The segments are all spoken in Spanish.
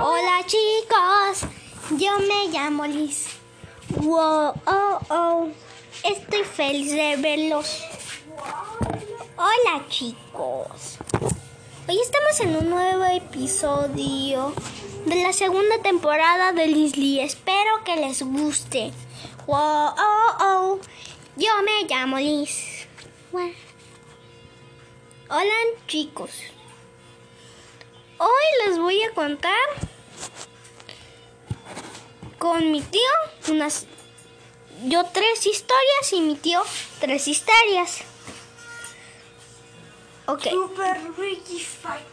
Hola chicos, yo me llamo Liz. Wow, oh, oh, estoy feliz de verlos. Hola chicos, hoy estamos en un nuevo episodio de la segunda temporada de Lee. Espero que les guste. Wow, oh, oh, yo me llamo Liz. Hola chicos. A contar con mi tío unas yo tres historias y mi tío tres historias. Ok. Super.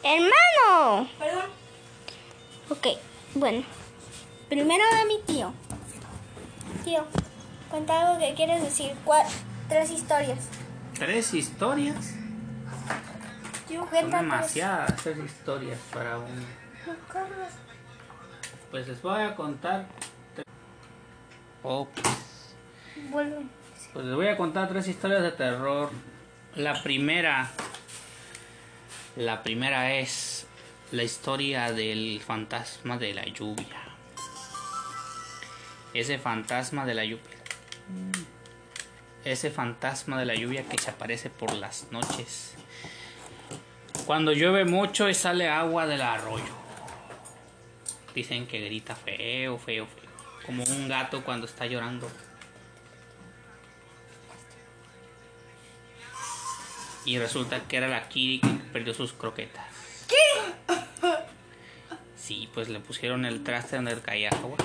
Hermano. Perdón. Ok, bueno. Primero de mi tío. Tío, cuenta algo que quieres decir. ¿Cuál? Tres historias. Tres historias. Tío, Son cuenta tres. demasiadas tres historias para un. Pues les voy a contar. Oh, pues, Vuelve. pues les voy a contar tres historias de terror. La primera. La primera es la historia del fantasma de la lluvia. Ese fantasma de la lluvia. Ese fantasma de la lluvia que se aparece por las noches. Cuando llueve mucho y sale agua del arroyo. Dicen que grita feo, feo, feo. Como un gato cuando está llorando. Y resulta que era la Kiri que perdió sus croquetas. ¿Qué? Sí, pues le pusieron el traste donde caía agua.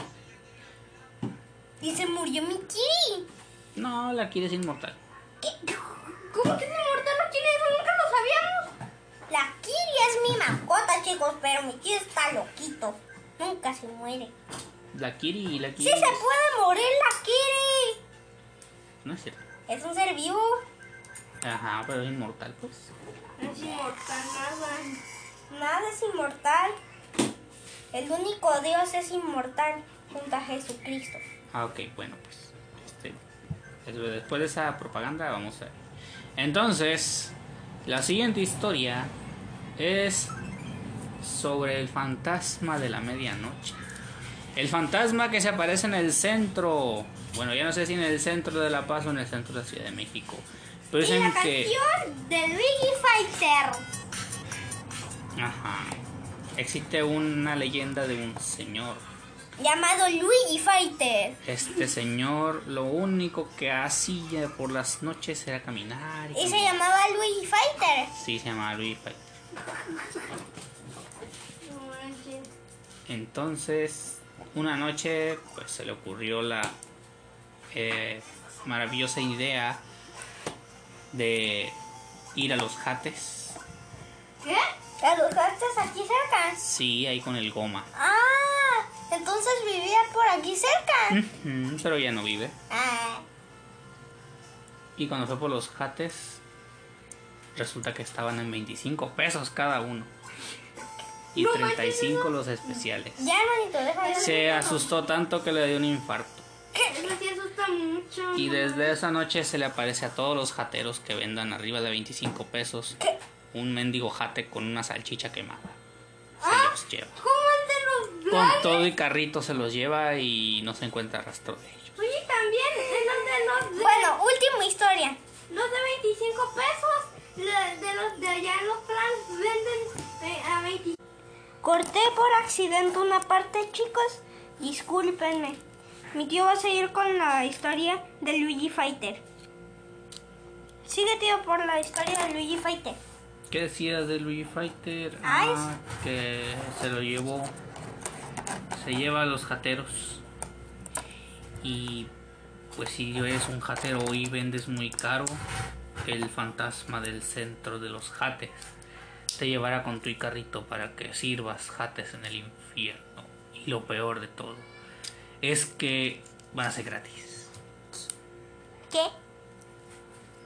Y se murió mi Kiri. No, la Kiri es inmortal. ¿Qué? ¿Cómo que es inmortal la Kiri? Eso nunca lo sabíamos. La Kiri es mi mascota, chicos, pero mi Kiri está loquito. Nunca se muere. La Kiri y la Kiri. Sí se puede morir la Kiri. No es cierto. Es un ser vivo. Ajá, pero es inmortal, pues. No es inmortal nada. Nada es inmortal. El único Dios es inmortal junto a Jesucristo. Ah, ok, bueno, pues. este, es- después de esa propaganda, vamos a ver. Entonces, la siguiente historia es sobre el fantasma de la medianoche. El fantasma que se aparece en el centro. Bueno, ya no sé si en el centro de La Paz o en el centro de la Ciudad de México. Pero Y la que. canción de Luigi Fighter. Ajá. Existe una leyenda de un señor. Llamado Luigi Fighter. Este señor lo único que hacía por las noches era caminar. Y se caminar. llamaba Luigi Fighter. Sí, se llamaba Luis Fight. Entonces, una noche, pues se le ocurrió la eh, maravillosa idea de ir a los jates. ¿Qué? ¿A los gastos aquí cerca? Sí, ahí con el goma. Ah, entonces vivía por aquí cerca. Pero ya no vive. Ah, Y cuando fue por los jates, resulta que estaban en 25 pesos cada uno. Y No 35 los especiales. ya hermanito, déjame. Se asustó tanto que le dio un infarto. ¿Qué? Asusta mucho. Y desde esa noche se le aparece a todos los jateros que vendan arriba de 25 pesos un mendigo jate con una salchicha quemada. Se los lleva. ¿Cómo de los Con todo y carrito se los lleva y no se encuentra rastro de ellos. Accidente una parte, chicos. Discúlpenme. Mi tío va a seguir con la historia de Luigi Fighter. Sigue, tío, por la historia de Luigi Fighter. ¿Qué decías de Luigi Fighter? Ah, que se lo llevó. Se lleva a los jateros. Y pues si eres un jatero y vendes muy caro, el fantasma del centro de los jates te llevará con tu carrito para que sirvas jates en el infierno. Y lo peor de todo es que van a ser gratis. ¿Qué?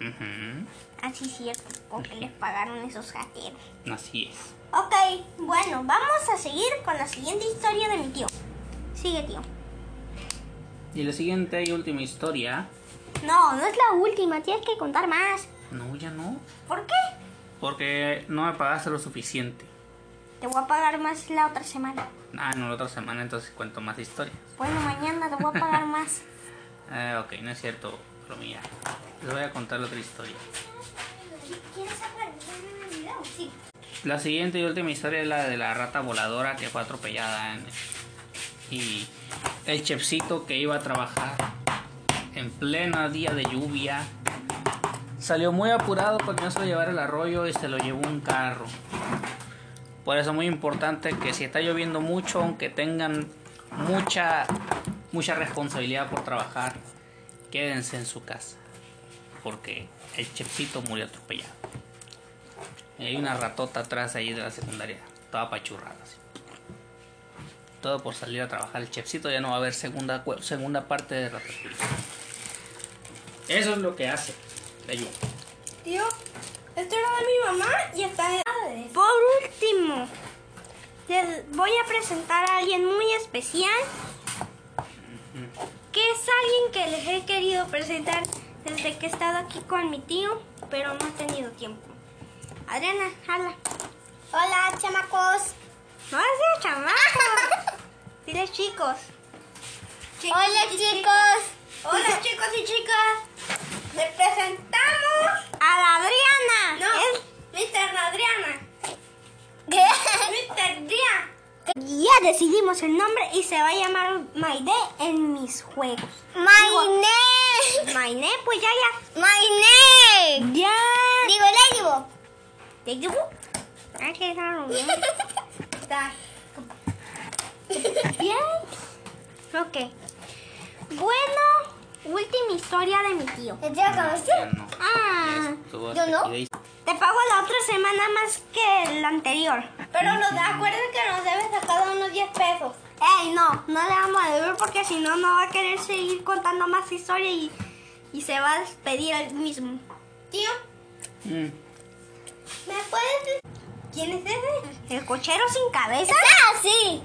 Ujú, Así es cierto, porque les pagaron esos jateros. Así es. Ok, bueno, vamos a seguir con la siguiente historia de mi tío. Sigue, tío. Y la siguiente y última historia. No, no es la última, tienes que contar más. No, ya no. ¿Por qué? Porque no me pagaste lo suficiente. Te voy a pagar más la otra semana. Ah, no, la otra semana entonces cuento más historias. Bueno, mañana te voy a pagar más. Ah, ok, no es cierto, bromilla. Les voy a contar otra historia. ¿Quieres en el video? Sí. La siguiente y última historia es la de la rata voladora que fue atropellada. en- y el chefcito que iba a trabajar en pleno día de lluvia salió muy apurado porque no se lo llevara el arroyo y se lo llevó un carro. Por eso es muy importante que si está lloviendo mucho, aunque tengan mucha, mucha responsabilidad por trabajar, quédense en su casa. Porque el chefcito murió atropellado. Hay una ratota atrás ahí de la secundaria, toda pachurrada. así. Todo por salir a trabajar. El chefcito ya no va a haber segunda, segunda parte de Ratatouille. Eso es lo que hace. Lluvia. Tío, esto era de mi mamá y está de... Por último, les voy a presentar a alguien muy especial. Que es alguien que les he querido presentar desde que he estado aquí con mi tío, pero no he tenido tiempo. Adriana, hala. Hola, chamacos. No es chamaco. Dile chicos. Hola, chicos. Hola, chicos y chicas. Les presentamos... A la Adriana. No, Es- Mr. Adriana. Mr. Adriana. ya decidimos el nombre y se va a llamar Maide en mis juegos. My name. Maide, pues ya, ya. Name. Ya. Digo. ¿Te digo? Hay que dejarlo bien. Está. Bien. Ok. Bueno, última historia de mi tío. ¿Ya te acabaste? No. Ah, ¿yo no? te pago la otra semana más que la anterior. Pero nos, acuérdense que nos debes a cada uno 10 pesos. Ey, no, no le vamos a deber porque si no, no va a querer seguir contando más historia y, y se va a despedir él mismo. Tío, Mm. ¿me puedes decir quién es ese? ¿El cochero sin cabeza? Ah, sí.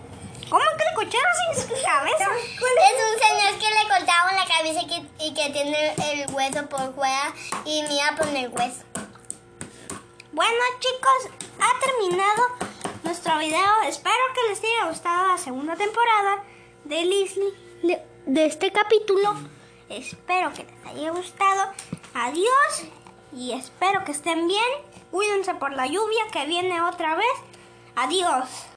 ¿Cómo que el cochero sin cabeza? Es un señor que le y que, y que tiene el hueso por fuera y mira por el hueso. Bueno chicos, ha terminado nuestro video. Espero que les haya gustado la segunda temporada de Leslie, de, de este capítulo. Espero que les haya gustado. Adiós y espero que estén bien. Cuídense por la lluvia que viene otra vez. Adiós.